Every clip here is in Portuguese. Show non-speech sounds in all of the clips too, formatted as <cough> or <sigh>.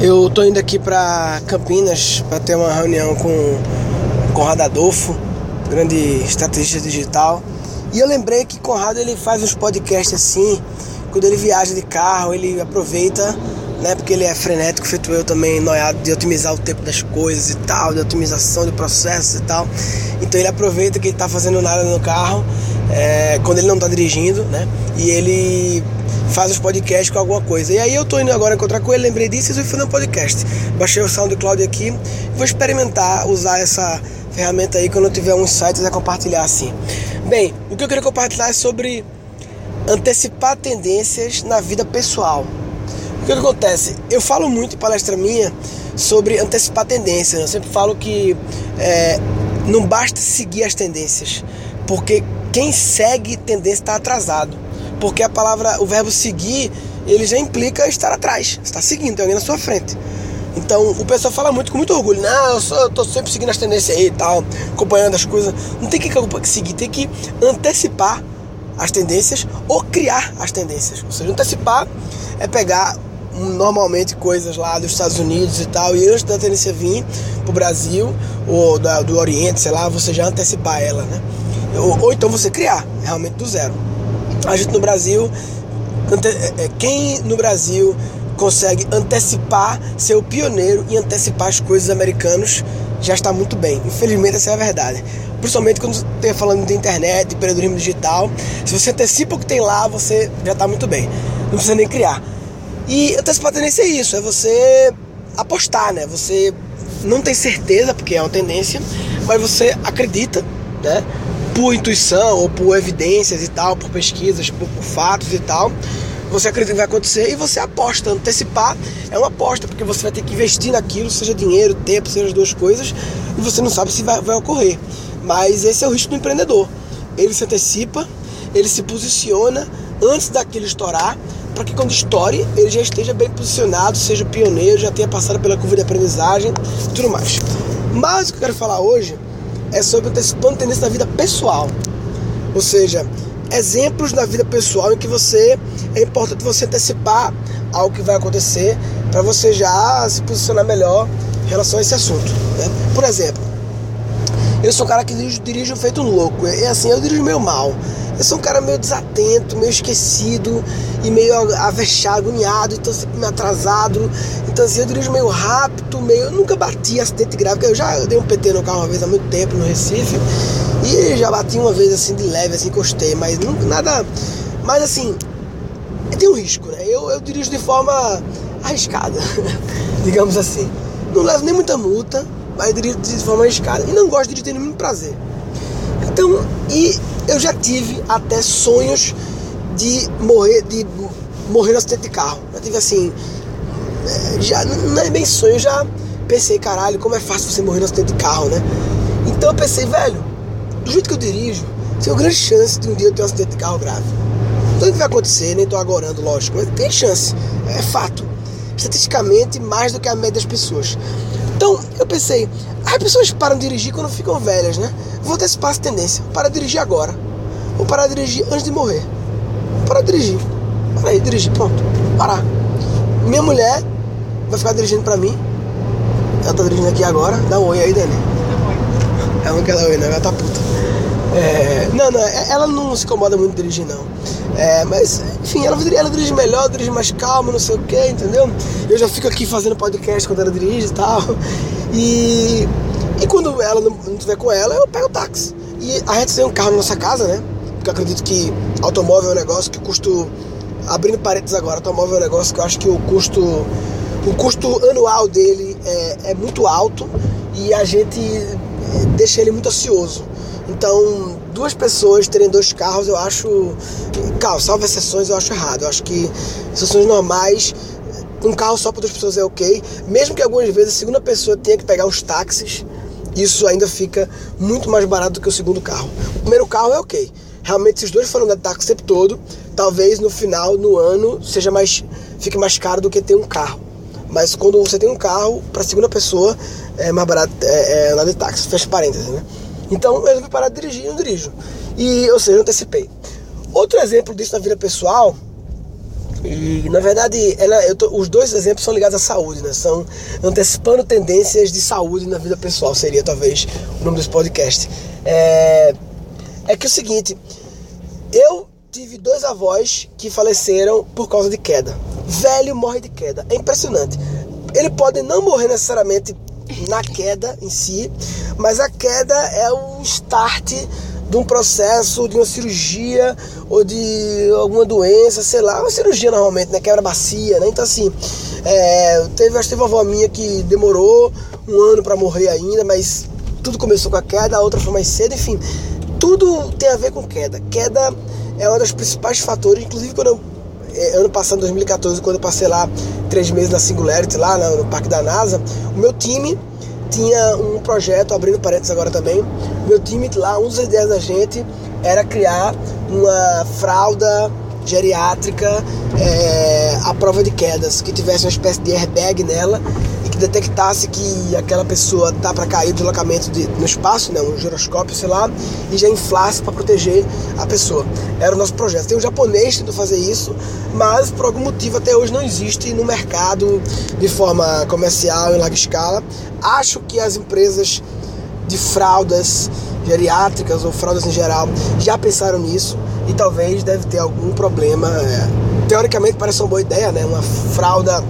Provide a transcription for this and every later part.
Eu tô indo aqui para Campinas para ter uma reunião com Conrado Adolfo, grande estrategista digital. E eu lembrei que Conrado ele faz uns podcasts assim, quando ele viaja de carro, ele aproveita, né, porque ele é frenético, feito eu também, noiado de otimizar o tempo das coisas e tal, de otimização de processos e tal. Então ele aproveita que ele tá fazendo nada no carro, é, quando ele não tá dirigindo, né, e ele faz os podcasts com alguma coisa. E aí eu tô indo agora encontrar com ele, lembrei disso e fui um podcast. Baixei o SoundCloud aqui, vou experimentar usar essa ferramenta aí quando eu tiver uns sites a compartilhar assim. Bem, o que eu queria compartilhar é sobre antecipar tendências na vida pessoal. O que, que acontece? Eu falo muito em palestra minha sobre antecipar tendências. Eu sempre falo que é, não basta seguir as tendências, porque quem segue tendência está atrasado. Porque a palavra, o verbo seguir, ele já implica estar atrás. Você está seguindo, tem alguém na sua frente. Então o pessoal fala muito com muito orgulho, não, eu, sou, eu tô sempre seguindo as tendências aí e tal, acompanhando as coisas. Não tem que seguir, tem que antecipar as tendências ou criar as tendências. Ou seja, antecipar é pegar normalmente coisas lá dos Estados Unidos e tal, e antes da tendência vir pro Brasil ou da, do Oriente, sei lá, você já antecipar ela, né? Ou, ou então você criar realmente do zero. A gente no Brasil, é, é, quem no Brasil consegue antecipar, ser o pioneiro e antecipar as coisas americanos, já está muito bem. Infelizmente, essa é a verdade. Principalmente quando você falando de internet, de empreendedorismo digital. Se você antecipa o que tem lá, você já está muito bem. Não precisa nem criar. E antecipar tendência é isso, é você apostar, né? Você não tem certeza, porque é uma tendência, mas você acredita, né? Por intuição ou por evidências e tal, por pesquisas, por, por fatos e tal você acredita que vai acontecer e você aposta. Antecipar é uma aposta, porque você vai ter que investir naquilo, seja dinheiro, tempo, seja as duas coisas, e você não sabe se vai, vai ocorrer. Mas esse é o risco do empreendedor. Ele se antecipa, ele se posiciona antes daquilo estourar, para que quando estoure ele já esteja bem posicionado, seja pioneiro, já tenha passado pela curva de aprendizagem e tudo mais. Mas o que eu quero falar hoje é sobre antecipando tendência na vida pessoal. Ou seja, exemplos na vida pessoal em que você é importante você antecipar algo que vai acontecer para você já se posicionar melhor em relação a esse assunto. Né? Por exemplo, eu sou um cara que dirijo, dirijo feito louco. E assim, eu dirijo meio mal. Eu sou um cara meio desatento, meio esquecido e meio avexado, agoniado, então sempre meio atrasado. Então assim, eu dirijo meio rápido, meio. Eu nunca bati acidente grave, eu já dei um PT no carro uma vez há muito tempo no Recife. E já bati uma vez assim de leve, assim, encostei, mas nunca, nada. Mas assim, tem um risco, né? Eu, eu dirijo de forma arriscada, <laughs> digamos assim. Não levo nem muita multa, mas dirijo de forma arriscada. E não gosto de dirigir nenhum prazer. Então, e eu já tive até sonhos de morrer, de morrer no acidente de carro. Já tive assim, é, já não é bem sonho, já pensei, caralho, como é fácil você morrer no acidente de carro, né? Então eu pensei, velho, do jeito que eu dirijo, tem uma grande chance de um dia eu ter um acidente de carro grave. Não vai acontecer, nem tô agorando, lógico, mas tem chance, é fato. Estatisticamente, mais do que a média das pessoas. Então, eu pensei, as pessoas param de dirigir quando ficam velhas, né? Vou ter esse passo tendência, para dirigir agora. Vou parar de dirigir antes de morrer. Para dirigir. Para aí, dirigir, pronto. Parar. Minha mulher vai ficar dirigindo para mim. Ela tá dirigindo aqui agora. Dá um oi aí, Dani. Ela não quer dar oi, não, ela tá puta. É, não, não, ela não se incomoda muito dirigir, não. É, mas, enfim, ela, ela dirige melhor, dirige mais calma, não sei o que, entendeu? Eu já fico aqui fazendo podcast quando ela dirige e tal. E, e quando ela não, não tiver com ela, eu pego o táxi. E a gente tem um carro na nossa casa, né? Porque eu acredito que automóvel é um negócio que custo. Abrindo parênteses agora, automóvel é um negócio que eu acho que o custo. O custo anual dele é, é muito alto e a gente deixa ele muito ansioso. Então, duas pessoas terem dois carros, eu acho. Carro, salvo exceções, eu acho errado. Eu acho que situações normais, um carro só para duas pessoas é ok. Mesmo que algumas vezes a segunda pessoa tenha que pegar os táxis, isso ainda fica muito mais barato do que o segundo carro. O primeiro carro é ok. Realmente, se os dois foram dar táxi o tempo todo, talvez no final, no ano, seja mais, fique mais caro do que ter um carro. Mas quando você tem um carro, para a segunda pessoa, é mais barato é, é andar de táxi. Fecha parênteses, né? Então eu resolvi parar de dirigir e não dirijo. E, ou seja, eu antecipei. Outro exemplo disso na vida pessoal, E na verdade, ela, tô, os dois exemplos são ligados à saúde, né? São antecipando tendências de saúde na vida pessoal, seria talvez o nome desse podcast. É, é que é o seguinte, eu tive dois avós que faleceram por causa de queda. Velho morre de queda. É impressionante. Ele pode não morrer necessariamente na queda em si, mas a queda é o start de um processo, de uma cirurgia ou de alguma doença, sei lá, uma cirurgia normalmente, né? Quebra bacia, né? Então assim, é, teve, acho que teve uma avó minha que demorou um ano para morrer ainda, mas tudo começou com a queda, a outra foi mais cedo, enfim, tudo tem a ver com queda. Queda é um dos principais fatores, inclusive quando eu, ano passado, 2014, quando eu passei lá três meses na Singularity, lá no, parque da NASA, o meu time tinha um projeto, abrindo parênteses agora também, meu time lá, uma das ideias da gente era criar uma fralda geriátrica é, à prova de quedas, que tivesse uma espécie de airbag nela que detectasse que aquela pessoa tá para cair do deslocamento de, no espaço, né, um giroscópio, sei lá, e já inflasse para proteger a pessoa. Era o nosso projeto. Tem um japonês tentando fazer isso, mas por algum motivo até hoje não existe no mercado de forma comercial em larga escala. Acho que as empresas de fraldas geriátricas ou fraldas em geral já pensaram nisso e talvez deve ter algum problema. É, teoricamente parece uma boa ideia, né? Uma fralda.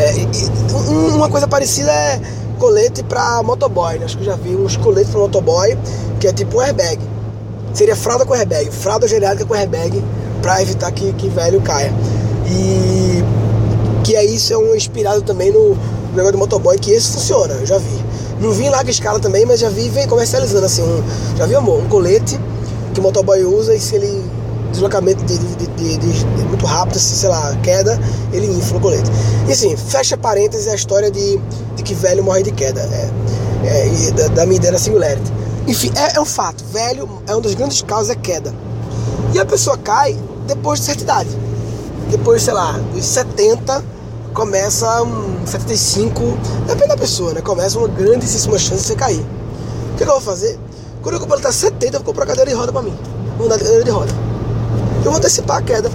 É, uma coisa parecida é colete para motoboy, né? Acho que eu já vi uns coletes para motoboy que é tipo um airbag. Seria fralda com airbag, fralda geriátrica com airbag para evitar que, que velho caia. E que é isso é um inspirado também no negócio do motoboy, que esse funciona, eu já vi. Não vi em larga escala também, mas já vi vem comercializando assim, um, já vi amor, um colete que o motoboy usa e se ele deslocamento de, de, de, de, muito rápido, assim, sei lá, queda, ele infla o colete. E assim, fecha parênteses a história de, de que velho morre de queda, é, é, da, da minha ideia da singularity. Enfim, é, é um fato, velho é uma das grandes causas é queda. E a pessoa cai depois de certa idade. Depois, sei lá, dos 70 começa um 75, depende da pessoa, né? Começa uma grandíssima chance de você cair. O que, que eu vou fazer? Quando eu completar 70, eu vou comprar cadeira de roda pra mim. Vou andar de cadeira de roda. Eu vou antecipar a queda.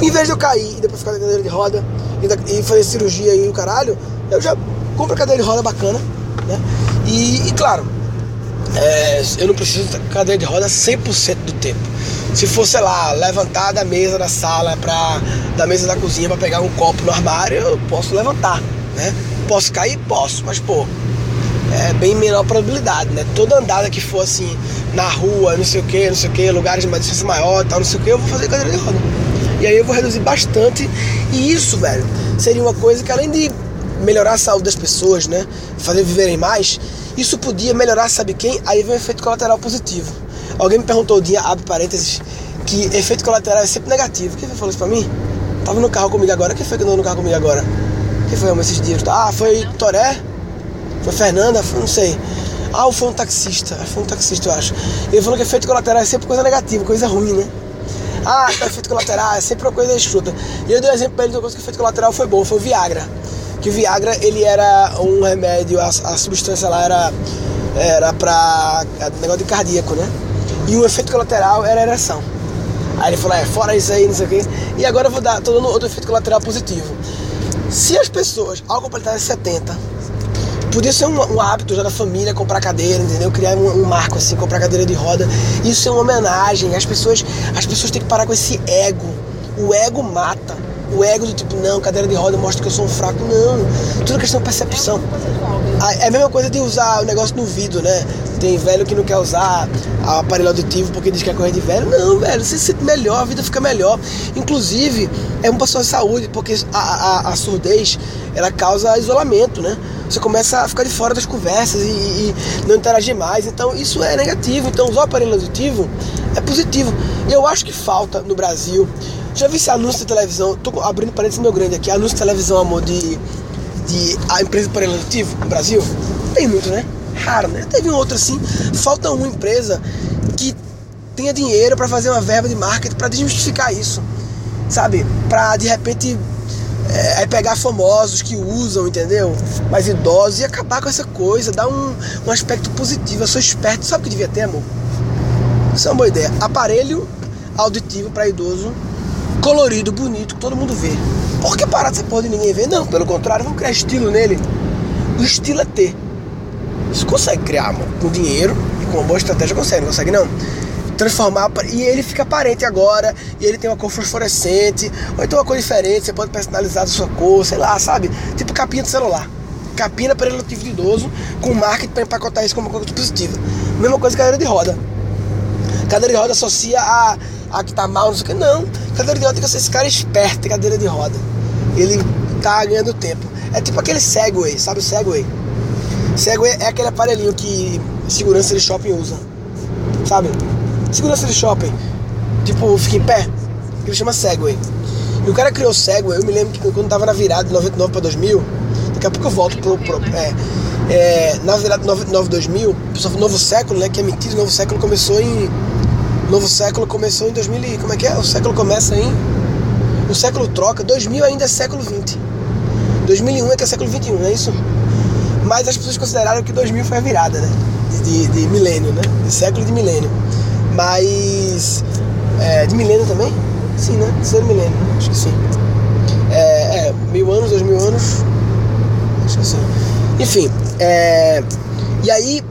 Em vez de eu cair e depois ficar na cadeira de roda e, fazer cirurgia e o caralho, eu já compro a cadeira de roda bacana, né? E, e claro, é, eu não preciso de cadeira de roda 100% do tempo. Se for, sei lá, levantar da mesa da sala para da mesa da cozinha para pegar um copo no armário, eu posso levantar, né? Posso cair? Posso, mas pô, é bem menor probabilidade, né? Toda andada que for assim, na rua, não sei o que, não sei o que, lugares de uma distância maior, tal, não sei o que, eu vou fazer cadeira de roda. E aí eu vou reduzir bastante. E isso, velho, seria uma coisa que além de melhorar a saúde das pessoas, né? Fazer viverem mais, isso podia melhorar, sabe quem? Aí vem o efeito colateral positivo. Alguém me perguntou um dia, abre parênteses, que efeito colateral é sempre negativo. Quem falou isso pra mim? Tava no carro comigo agora. Quem foi que andou no carro comigo agora? Quem foi esses dias? Ah, foi Toré? Foi Fernanda? Foi, não sei. Ah, foi um taxista. Foi um taxista, eu acho. Ele falou que efeito colateral é sempre coisa negativa, coisa ruim, né? Ah, efeito colateral é sempre uma coisa escruta. E eu dei um exemplo pra ele de uma coisa que efeito colateral foi bom, foi o Viagra que o Viagra ele era um remédio, a, a substância lá era era para negócio de cardíaco, né? E o efeito colateral era ereção. Aí ele falou, é, fora isso aí, não sei o quê. E agora eu vou dar, tô dando outro efeito colateral positivo. Se as pessoas, ao completar 70, podia ser um, um, hábito já da família comprar cadeira, entendeu? Criar um, um, marco assim, comprar cadeira de roda. Isso é uma homenagem. As pessoas, as pessoas têm que parar com esse ego. O ego mata o ego do tipo, não, cadeira de roda mostra que eu sou um fraco. Não, tudo questão de percepção. É a mesma coisa de usar o negócio no vidro, né? Tem velho que não quer usar aparelho auditivo porque diz que é correr de velho. Não, velho, você se sente melhor, a vida fica melhor. Inclusive, é um para sua saúde, porque a, a, a, surdez ela causa isolamento, né? Você começa a ficar de fora das conversas e, e não interagir mais. Então, isso é negativo. Então, usar o aparelho auditivo é positivo. E eu acho que falta no Brasil já vi esse anúncio de televisão? Tô abrindo parênteses meu grande aqui. Anúncio de televisão, amor, de, de a empresa de aparelho aditivo no Brasil? Tem muito, né? Raro, né? Teve um outro assim. Falta uma empresa que tenha dinheiro para fazer uma verba de marketing para desmistificar isso. Sabe? Pra de repente é, pegar famosos que usam, entendeu? Mais idosos e acabar com essa coisa, dar um, um aspecto positivo. Eu sou esperto, sabe o que devia ter, amor? Isso é uma boa ideia. Aparelho auditivo para idoso colorido, bonito, que todo mundo vê. Por que parar dessa porra de ninguém ver? Não, pelo contrário, vamos criar estilo nele. O estilo é ter. Você consegue criar, mano, com dinheiro e com uma boa estratégia consegue, não consegue não? Transformar e ele fica aparente agora, e ele tem uma cor fosforescente, ou então uma cor diferente, você pode personalizar a sua cor, sei lá, sabe? Tipo capinha de celular. Capinha para relativo de idoso, com marketing para empacotar isso como uma coisa positiva. Mesma coisa cadeira de roda. Cadeira de roda associa a, a que tá mal, não sei o que. Não, cadeira de roda tem que ser esse cara esperto em cadeira de roda. Ele tá ganhando tempo. É tipo aquele Segway, sabe o Segway? Segway é aquele aparelhinho que segurança de shopping usa. Sabe? Segurança de shopping. Tipo, fica em pé. Ele chama Segway. E o cara criou o Segway, eu me lembro que quando tava na virada de 99 para 2000, daqui a pouco eu volto pro. pro é, é, na virada de 99 2000, novo século, né? Que é mentira, novo século começou em. Novo século começou em 2000. Como é que é? O século começa em. O século troca, 2000 ainda é século 20. 2001 é que é século 21, não é isso? Mas as pessoas consideraram que 2000 foi a virada, né? De, de, de milênio, né? De século de milênio. Mas. É, de milênio também? Sim, né? Ser milênio, acho que sim. É, é, mil anos, dois mil anos. Acho que sim. Enfim, é, e aí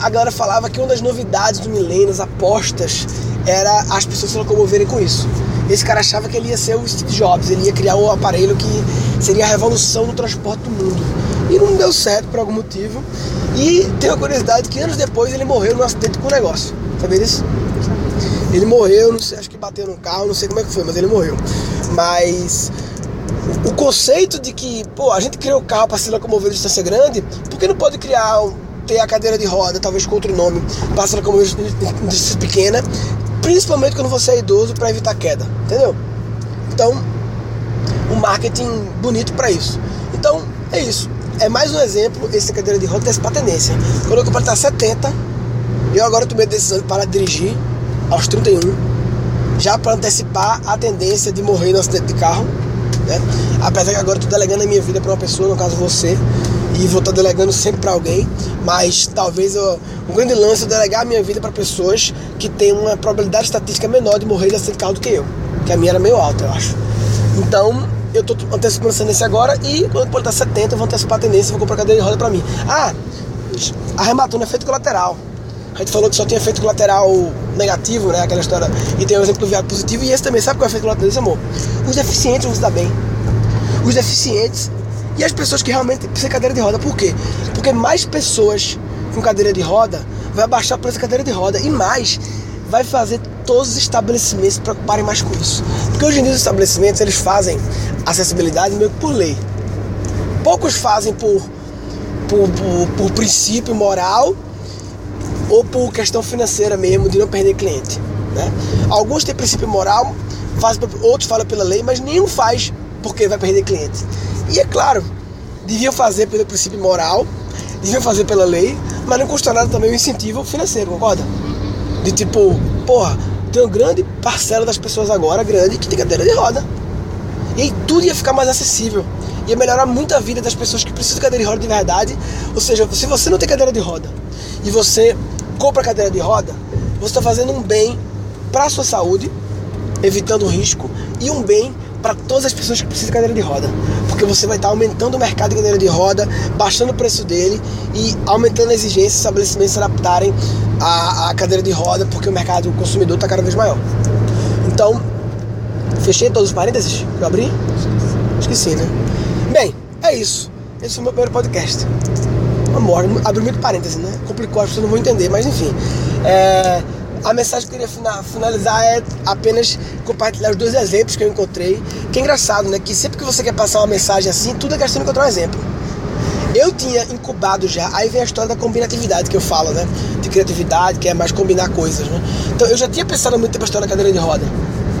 a galera falava que uma das novidades do milênio, as apostas, era as pessoas se locomoverem com isso. Esse cara achava que ele ia ser o Steve Jobs, ele ia criar o aparelho que seria a revolução no transporte do mundo. E não deu certo por algum motivo. E tem uma curiosidade que anos depois ele morreu num acidente com o negócio. Sabia disso? Ele morreu, não sei, acho que bateu no carro, não sei como é que foi, mas ele morreu. Mas o conceito de que, pô, a gente criou o carro para se locomover de distância grande, por que não pode criar, ter a cadeira de roda, talvez com outro nome, para se locomover de distância pequena, principalmente quando você é idoso, para evitar queda, entendeu? Então, um marketing bonito para isso. Então, é isso. É mais um exemplo, esse cadeira de roda dessa tendência. Quando eu completar 70, eu agora tomei a decisão de parar de dirigir aos 31, já para antecipar a tendência de morrer no acidente de carro né? Apesar que agora tô delegando a minha vida para uma pessoa, no caso você, e vou estar tá delegando sempre para alguém, mas talvez eu, o grande lance é delegar a minha vida para pessoas que têm uma probabilidade estatística menor de morrer de acidente de carro do que eu, que a minha era meio alta, eu acho. Então, eu tô antecipando essa tendência agora e quando eu estar 70, eu vou antecipar a tendência e vou comprar cadeira de roda para mim. Ah, arrematando é efeito colateral. A gente falou que só tinha efeito colateral negativo, né? Aquela história. E tem o exemplo do viado positivo. E esse também, sabe qual é o efeito colateral desse amor? Os deficientes vão se dar bem. Os deficientes e as pessoas que realmente precisam de cadeira de roda. Por quê? Porque mais pessoas com cadeira de roda vai abaixar o preço da cadeira de roda. E mais, vai fazer todos os estabelecimentos se preocuparem mais com isso. Porque hoje em dia os estabelecimentos eles fazem acessibilidade meio que por lei. Poucos fazem por, por, por, por princípio moral ou por questão financeira mesmo, de não perder cliente. Né? Alguns têm princípio moral, fazem, outros falam pela lei, mas nenhum faz porque vai perder cliente. E é claro, deviam fazer pelo princípio moral, deviam fazer pela lei, mas não custa nada também o incentivo financeiro, concorda? De tipo, porra, tem uma grande parcela das pessoas agora, grande, que tem cadeira de roda. E aí tudo ia ficar mais acessível. Ia melhorar muito a vida das pessoas que precisam de cadeira de roda de verdade. Ou seja, se você não tem cadeira de roda e você compra cadeira de roda, você está fazendo um bem para a sua saúde, evitando risco, e um bem para todas as pessoas que precisam de cadeira de roda. Porque você vai estar tá aumentando o mercado de cadeira de roda, baixando o preço dele e aumentando a exigência dos estabelecimentos se adaptarem à, à cadeira de roda, porque o mercado consumidor está cada vez maior. Então, fechei todos os parênteses que eu abri? Sim, né? Bem, é isso. Esse foi o meu primeiro podcast morre. Abriu muito parênteses, né? Complicou, as não vão entender, mas enfim. É, a mensagem que eu queria finalizar é apenas compartilhar os dois exemplos que eu encontrei. Que é engraçado, né? Que sempre que você quer passar uma mensagem assim, tudo é questão de encontrar um exemplo. Eu tinha incubado já, aí vem a história da combinatividade que eu falo, né? De criatividade, que é mais combinar coisas, né? Então eu já tinha pensado muito tempo a história da cadeira de roda.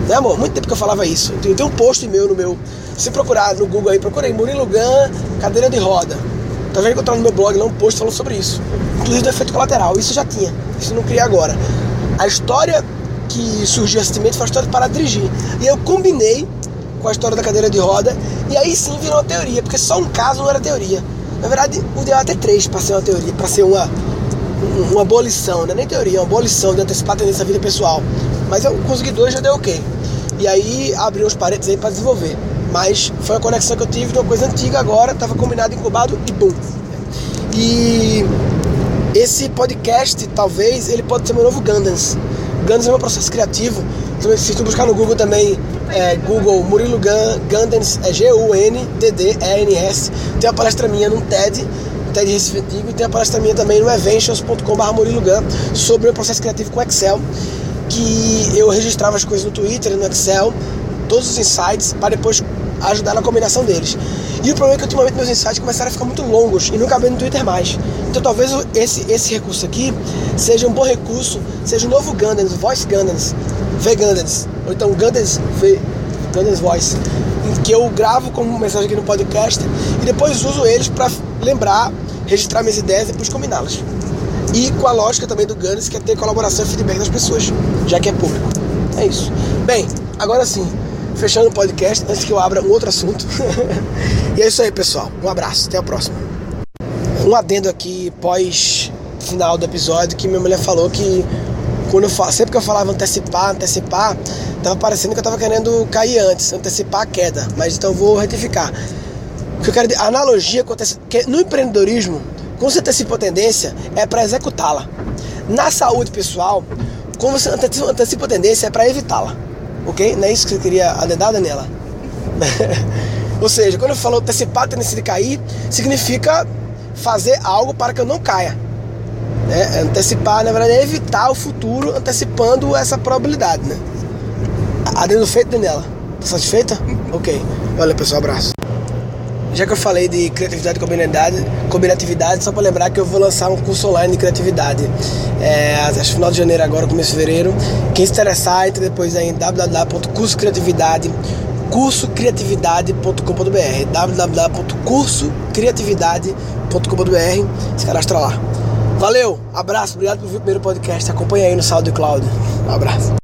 Né, amor? Muito tempo que eu falava isso. Eu tenho um post meu no meu. Se procurar no Google aí, procurei Murilo Gun, cadeira de roda. Que eu tô no meu blog lá um post falando sobre isso. Inclusive do efeito colateral. Isso já tinha. Isso não cria agora. A história que surgiu recentemente foi a história de dirigir. E eu combinei com a história da cadeira de roda. E aí sim virou uma teoria. Porque só um caso não era teoria. Na verdade, o ideal é ter três para ser uma teoria, para ser uma, uma boa lição, não é nem teoria, uma boa lição de antecipar a tendência da vida pessoal. Mas eu consegui dois, já deu ok. E aí abriu os parênteses aí para desenvolver. Mas foi a conexão que eu tive de uma coisa antiga agora, estava combinado, incubado e bum. E esse podcast, talvez, ele pode ser meu novo Gandans. Gandans é meu processo criativo. Então, se tu buscar no Google também, é, Google Murilo Gandans, é G-U-N-D-D-E-N-S. Tem uma palestra minha num TED, TED Recife Antigo, e tem uma palestra minha também no eventions.com.br Murilo Gun sobre o processo criativo com Excel, que eu registrava as coisas no Twitter no Excel, todos os insights, para depois ajudar na combinação deles. E o problema é que ultimamente meus insights começaram a ficar muito longos e não cabem no Twitter mais. Então talvez esse, esse recurso aqui seja um bom recurso, seja um novo Gandans, Voice Gandans, V Gandans, ou então Gandans V, Gandans Voice, que eu gravo como mensagem aqui no podcast e depois uso eles para lembrar, registrar minhas ideias e depois combiná-las. E com a lógica também do Gandans, que é ter colaboração e feedback das pessoas, já que é público. É isso. Bem, agora sim, fechando o podcast, antes que eu abra um outro assunto. <laughs> e é isso aí, pessoal. Um abraço, até a próxima. Um adendo aqui pós final do episódio que minha mulher falou que quando eu falo, sempre que eu falava antecipar, antecipar, tava parecendo que eu tava querendo cair antes, antecipar a queda. Mas então vou retificar. O que eu quero a analogia acontece que no empreendedorismo, quando você antecipa a tendência, é para executá-la. Na saúde pessoal, quando você antecipa a tendência, é para evitá-la ok? Não é isso que você queria adendar, Daniela? <laughs> Ou seja, quando eu falo antecipar a tendência de cair, significa fazer algo para que eu não caia. Né? Antecipar, na verdade, é evitar o futuro antecipando essa probabilidade, né? Adendo feito, Daniela? Tá satisfeita? Ok. Olha, pessoal, abraço. Já que eu falei de criatividade e combinatividade, só para lembrar que eu vou lançar um curso online de criatividade. É, acho final de janeiro agora, começo de fevereiro. Quem se interessar, entre depois aí em www.cursocreatividade cursocriatividade.com.br www.cursocriatividade.com.br se cadastra lá. Valeu, abraço, obrigado por vir primeiro podcast. Acompanha aí no SoundCloud. Um abraço.